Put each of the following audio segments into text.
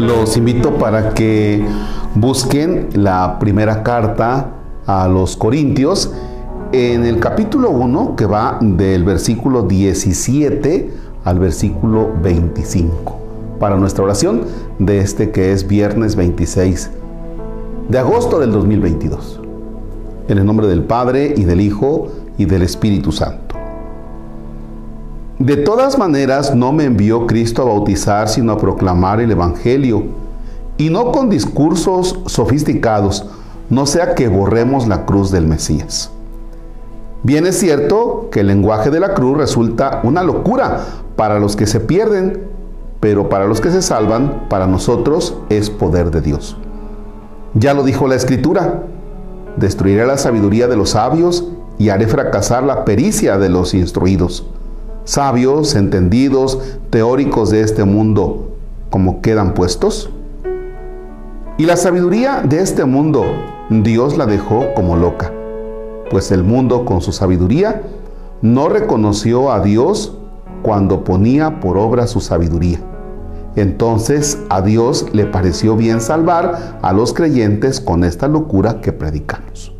Los invito para que busquen la primera carta a los Corintios en el capítulo 1 que va del versículo 17 al versículo 25 para nuestra oración de este que es viernes 26 de agosto del 2022. En el nombre del Padre y del Hijo y del Espíritu Santo. De todas maneras no me envió Cristo a bautizar, sino a proclamar el Evangelio, y no con discursos sofisticados, no sea que borremos la cruz del Mesías. Bien es cierto que el lenguaje de la cruz resulta una locura para los que se pierden, pero para los que se salvan, para nosotros es poder de Dios. Ya lo dijo la Escritura, destruiré la sabiduría de los sabios y haré fracasar la pericia de los instruidos. Sabios, entendidos, teóricos de este mundo, como quedan puestos. Y la sabiduría de este mundo, Dios la dejó como loca, pues el mundo con su sabiduría no reconoció a Dios cuando ponía por obra su sabiduría. Entonces a Dios le pareció bien salvar a los creyentes con esta locura que predicamos.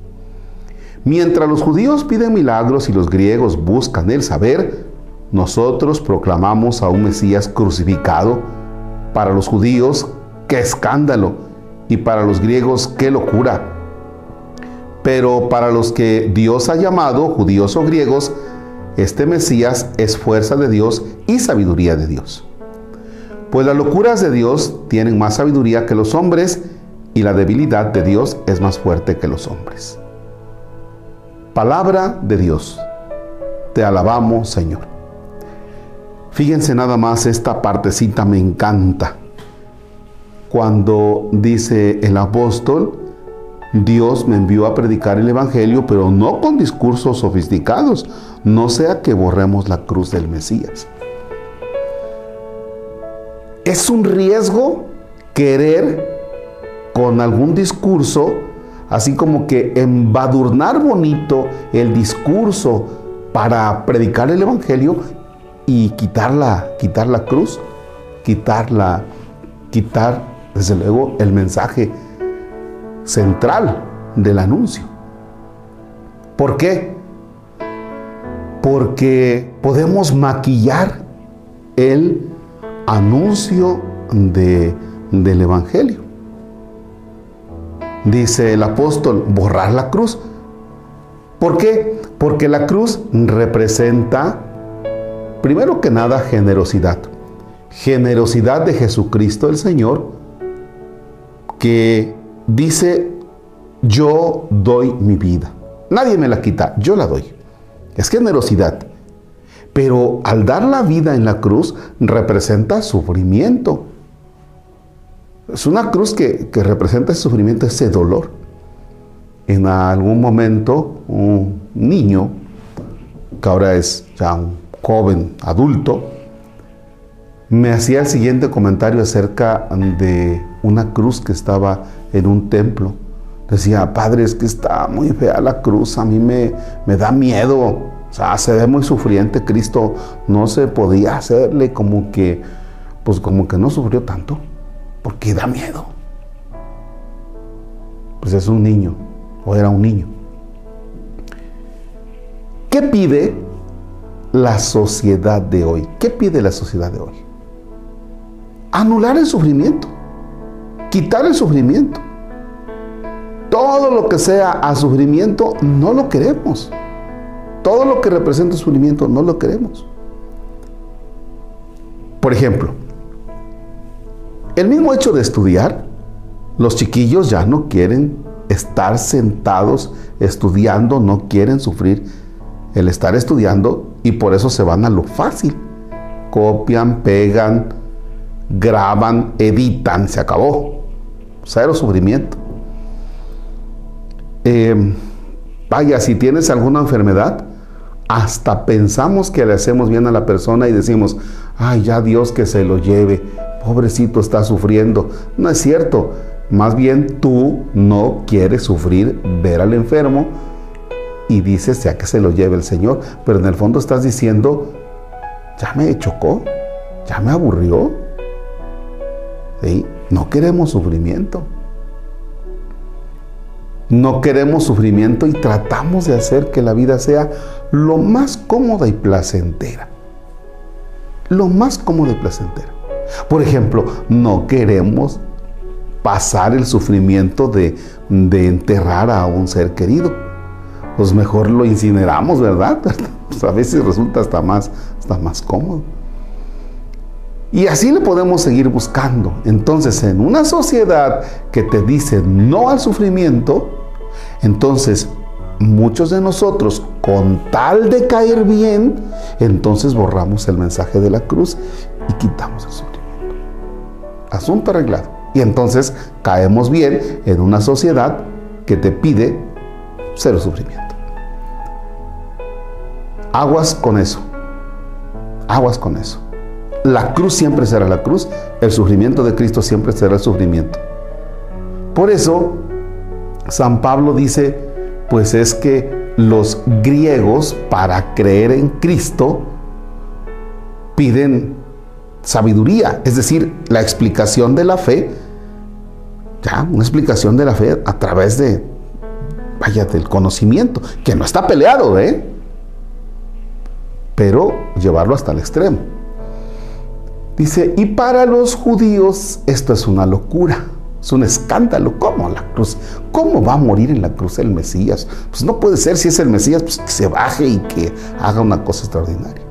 Mientras los judíos piden milagros y los griegos buscan el saber, nosotros proclamamos a un Mesías crucificado. Para los judíos, qué escándalo, y para los griegos, qué locura. Pero para los que Dios ha llamado, judíos o griegos, este Mesías es fuerza de Dios y sabiduría de Dios. Pues las locuras de Dios tienen más sabiduría que los hombres y la debilidad de Dios es más fuerte que los hombres. Palabra de Dios. Te alabamos, Señor. Fíjense nada más, esta partecita me encanta. Cuando dice el apóstol, Dios me envió a predicar el Evangelio, pero no con discursos sofisticados, no sea que borremos la cruz del Mesías. Es un riesgo querer con algún discurso así como que embadurnar bonito el discurso para predicar el Evangelio y quitar la, quitar la cruz, quitar, quitar, desde luego, el mensaje central del anuncio. ¿Por qué? Porque podemos maquillar el anuncio de, del Evangelio dice el apóstol, borrar la cruz. ¿Por qué? Porque la cruz representa, primero que nada, generosidad. Generosidad de Jesucristo el Señor, que dice, yo doy mi vida. Nadie me la quita, yo la doy. Es generosidad. Pero al dar la vida en la cruz representa sufrimiento. Es una cruz que, representa ese sufrimiento, ese dolor. En algún momento, un niño, que ahora es ya un joven adulto, me hacía el siguiente comentario acerca de una cruz que estaba en un templo. Decía, padre, es que está muy fea la cruz, a mí me, me da miedo. O sea, se ve muy sufriente. Cristo no se podía hacerle como que, pues como que no sufrió tanto porque da miedo. Pues es un niño, o era un niño. ¿Qué pide la sociedad de hoy? ¿Qué pide la sociedad de hoy? Anular el sufrimiento, quitar el sufrimiento. Todo lo que sea a sufrimiento no lo queremos. Todo lo que representa sufrimiento no lo queremos. Por ejemplo, el mismo hecho de estudiar, los chiquillos ya no quieren estar sentados estudiando, no quieren sufrir el estar estudiando y por eso se van a lo fácil. Copian, pegan, graban, editan, se acabó. Cero sufrimiento. Eh, vaya, si tienes alguna enfermedad, hasta pensamos que le hacemos bien a la persona y decimos, ay, ya Dios que se lo lleve pobrecito está sufriendo. No es cierto. Más bien tú no quieres sufrir ver al enfermo y dices ya que se lo lleve el Señor. Pero en el fondo estás diciendo, ya me chocó, ya me aburrió. ¿Sí? No queremos sufrimiento. No queremos sufrimiento y tratamos de hacer que la vida sea lo más cómoda y placentera. Lo más cómoda y placentera. Por ejemplo, no queremos pasar el sufrimiento de, de enterrar a un ser querido. Pues mejor lo incineramos, ¿verdad? Pues a veces resulta hasta más, hasta más cómodo. Y así le podemos seguir buscando. Entonces, en una sociedad que te dice no al sufrimiento, entonces muchos de nosotros, con tal de caer bien, entonces borramos el mensaje de la cruz y quitamos el sufrimiento. Asunto arreglado. Y entonces caemos bien en una sociedad que te pide cero sufrimiento. Aguas con eso. Aguas con eso. La cruz siempre será la cruz, el sufrimiento de Cristo siempre será el sufrimiento. Por eso, San Pablo dice, pues es que los griegos para creer en Cristo piden sabiduría, es decir, la explicación de la fe, ya, una explicación de la fe a través de, vaya, del conocimiento, que no está peleado, ¿eh? Pero llevarlo hasta el extremo. Dice, y para los judíos esto es una locura, es un escándalo. ¿Cómo la cruz? ¿Cómo va a morir en la cruz el Mesías? Pues no puede ser, si es el Mesías, pues que se baje y que haga una cosa extraordinaria.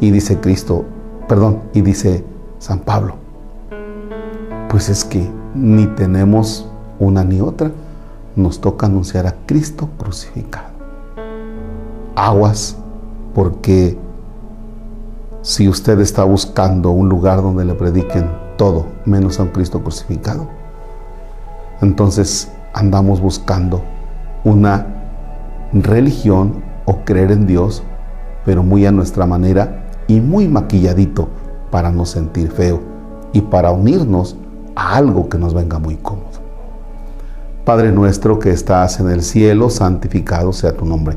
Y dice Cristo, perdón, y dice San Pablo, pues es que ni tenemos una ni otra, nos toca anunciar a Cristo crucificado. Aguas, porque si usted está buscando un lugar donde le prediquen todo menos a un Cristo crucificado, entonces andamos buscando una religión o creer en Dios, pero muy a nuestra manera y muy maquilladito para no sentir feo y para unirnos a algo que nos venga muy cómodo. Padre nuestro que estás en el cielo, santificado sea tu nombre.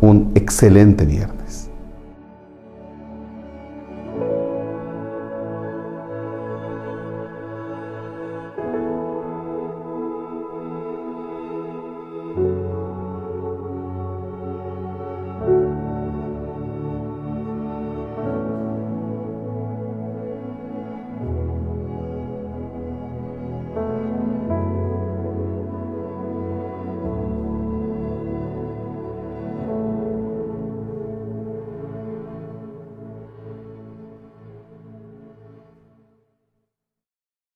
un excelente viernes.